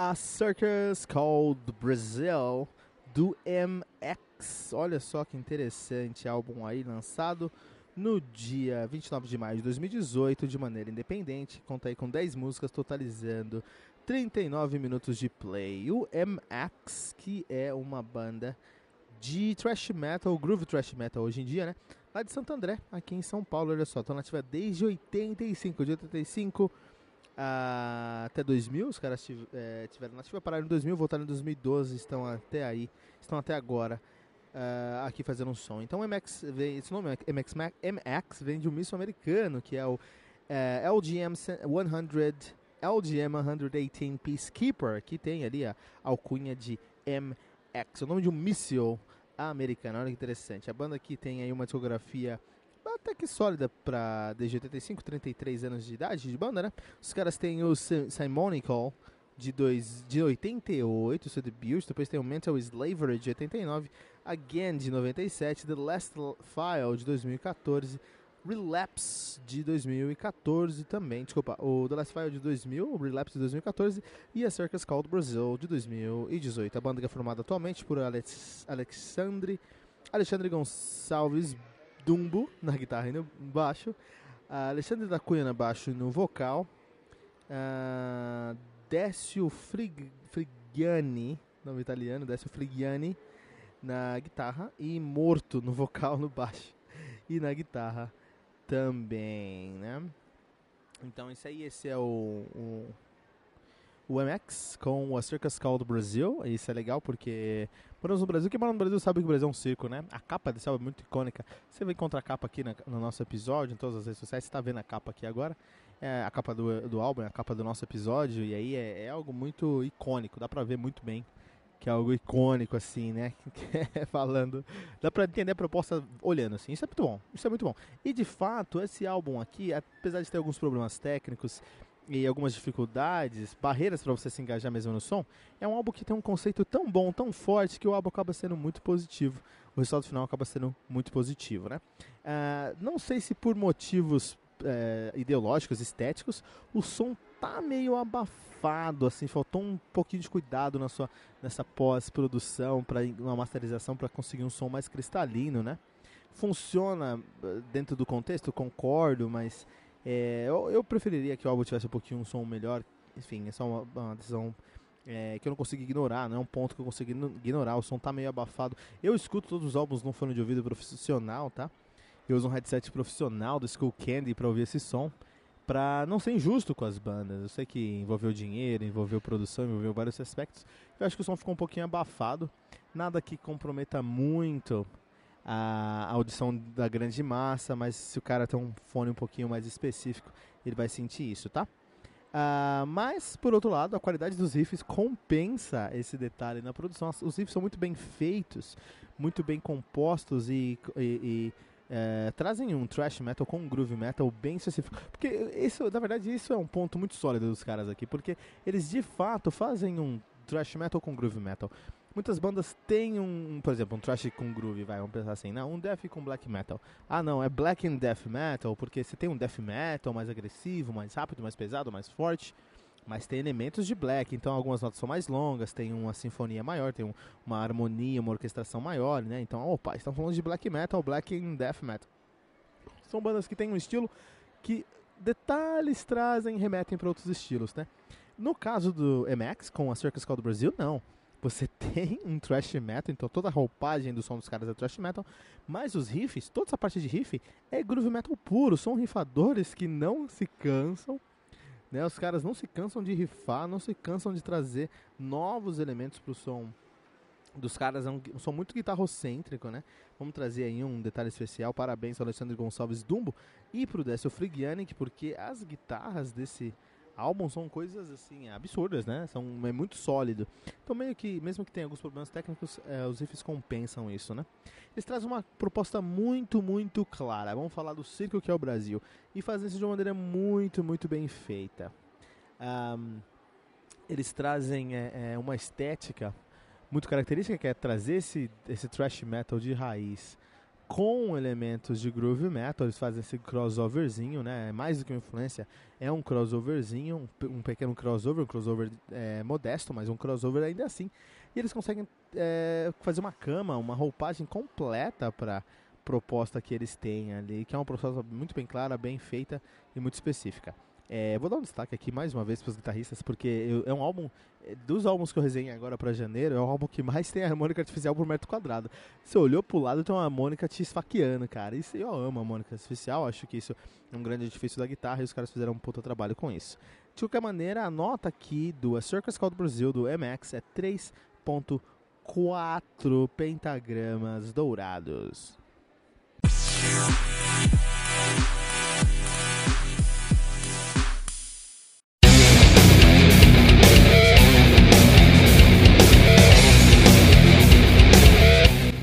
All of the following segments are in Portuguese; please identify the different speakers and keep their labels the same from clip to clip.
Speaker 1: A Circus Called Brazil do MX. Olha só que interessante álbum aí lançado no dia 29 de maio de 2018 de maneira independente. Conta aí com 10 músicas totalizando 39 minutos de play. O MX, que é uma banda de thrash metal, groove thrash metal hoje em dia, né? Lá de Santo André, aqui em São Paulo, olha só, estão nativa desde 85, de 85 Uh, até 2000, os caras tiv é, tiveram nativa, pararam em 2000, voltaram em 2012, estão até aí, estão até agora uh, aqui fazendo um som. Então MX vem, esse nome MX, MX vem de um misto americano, que é o uh, LGM 100, LGM 118 Peacekeeper, que tem ali a alcunha de MX, o nome de um míssil americano, olha que interessante. A banda aqui tem aí uma discografia até que sólida para desde 85, 33 anos de idade de banda, né? Os caras têm o Simonical de, dois, de 88, seu debut, depois tem o Mental Slavery de 89, Again de 97, The Last File de 2014, Relapse de 2014 também, desculpa, o The Last File de 2000, o Relapse de 2014 e a Circus Called Brazil de 2018. A banda é formada atualmente por Alex, Alexandre, Alexandre Gonçalves Dumbo na guitarra e no baixo, uh, Alexandre da Cunha no baixo e no vocal, uh, Décio Frig Frigiani, nome italiano, Décio Frigiani na guitarra e Morto no vocal, no baixo e na guitarra também, né? Então isso aí, esse é o, o o MX com a Circus Called Brasil. Isso é legal porque moramos no Brasil. Quem mora no Brasil sabe que o Brasil é um circo, né? A capa desse álbum é muito icônica. Você vai encontrar a capa aqui na, no nosso episódio, em todas as redes sociais. Você está vendo a capa aqui agora. É a capa do, do álbum, é a capa do nosso episódio. E aí é, é algo muito icônico. Dá pra ver muito bem que é algo icônico, assim, né? Falando. Dá pra entender a proposta olhando, assim. Isso é muito bom. Isso é muito bom. E de fato, esse álbum aqui, apesar de ter alguns problemas técnicos e algumas dificuldades, barreiras para você se engajar mesmo no som, é um álbum que tem um conceito tão bom, tão forte, que o álbum acaba sendo muito positivo. O resultado final acaba sendo muito positivo, né? Uh, não sei se por motivos uh, ideológicos, estéticos, o som tá meio abafado, assim, faltou um pouquinho de cuidado na sua, nessa pós-produção, para uma masterização, para conseguir um som mais cristalino, né? Funciona eh, dentro do contexto, concordo, mas é, eu, eu, preferiria que o álbum tivesse um pouquinho um som melhor. Enfim, é só uma, uma decisão é, que eu não consigo ignorar, não é um ponto que eu consigo ignorar. O som tá meio abafado. Eu escuto todos os álbuns num fone de ouvido profissional, tá? Eu uso um headset profissional do Skull Candy para ouvir esse som, para não ser injusto com as bandas. Eu sei que envolveu dinheiro, envolveu produção, envolveu vários aspectos. Eu acho que o som ficou um pouquinho abafado. Nada que comprometa muito a audição da grande massa, mas se o cara tem um fone um pouquinho mais específico, ele vai sentir isso, tá? Uh, mas, por outro lado, a qualidade dos riffs compensa esse detalhe na produção. Os riffs são muito bem feitos, muito bem compostos e, e, e é, trazem um thrash metal com um groove metal bem específico. Porque isso, na verdade, isso é um ponto muito sólido dos caras aqui, porque eles de fato fazem um thrash metal com groove metal. Muitas bandas têm um, por exemplo, um thrash com groove, vai, vamos pensar assim, não, um death com black metal. Ah, não, é black and death metal, porque você tem um death metal mais agressivo, mais rápido, mais pesado, mais forte, mas tem elementos de black, então algumas notas são mais longas, tem uma sinfonia maior, tem um, uma harmonia, uma orquestração maior, né? Então, opa, estão falando de black metal, black and death metal. São bandas que têm um estilo que detalhes trazem remetem para outros estilos, né? No caso do MX, com a Circus Call do Brasil, não. Você tem um thrash metal, então toda a roupagem do som dos caras é thrash metal, mas os riffs, toda essa parte de riff é groove metal puro, são rifadores que não se cansam, né? Os caras não se cansam de rifar, não se cansam de trazer novos elementos para o som dos caras, é um som muito guitarrocêntrico, né? Vamos trazer aí um detalhe especial, parabéns ao Alexandre Gonçalves Dumbo e pro Décio Frigianic, porque as guitarras desse álbum são coisas assim absurdas, né? São é muito sólido. Então meio que mesmo que tenha alguns problemas técnicos, é, os riffs compensam isso, né? Eles trazem uma proposta muito muito clara. Vamos falar do circo que é o Brasil e fazem isso de uma maneira muito muito bem feita. Um, eles trazem é, é, uma estética muito característica que é trazer esse esse thrash metal de raiz com elementos de groove metal, eles fazem esse crossoverzinho, né? É mais do que uma influência, é um crossoverzinho, um, um pequeno crossover, um crossover é, modesto, mas um crossover ainda assim. E eles conseguem é, fazer uma cama, uma roupagem completa para proposta que eles têm ali, que é uma proposta muito bem clara, bem feita e muito específica. É, vou dar um destaque aqui mais uma vez para os guitarristas, porque eu, é um álbum, é, dos álbuns que eu resenhei agora para janeiro, é o álbum que mais tem harmônica artificial por metro quadrado. Você olhou pro lado, tem uma harmônica te esfaqueando, cara. Isso eu amo a harmônica artificial, acho que isso é um grande edifício da guitarra e os caras fizeram um puta trabalho com isso. De qualquer maneira, a nota aqui do A Circus Call do Brasil, do MX, é 3.4 pentagramas dourados.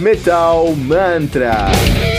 Speaker 2: Metal Mantra.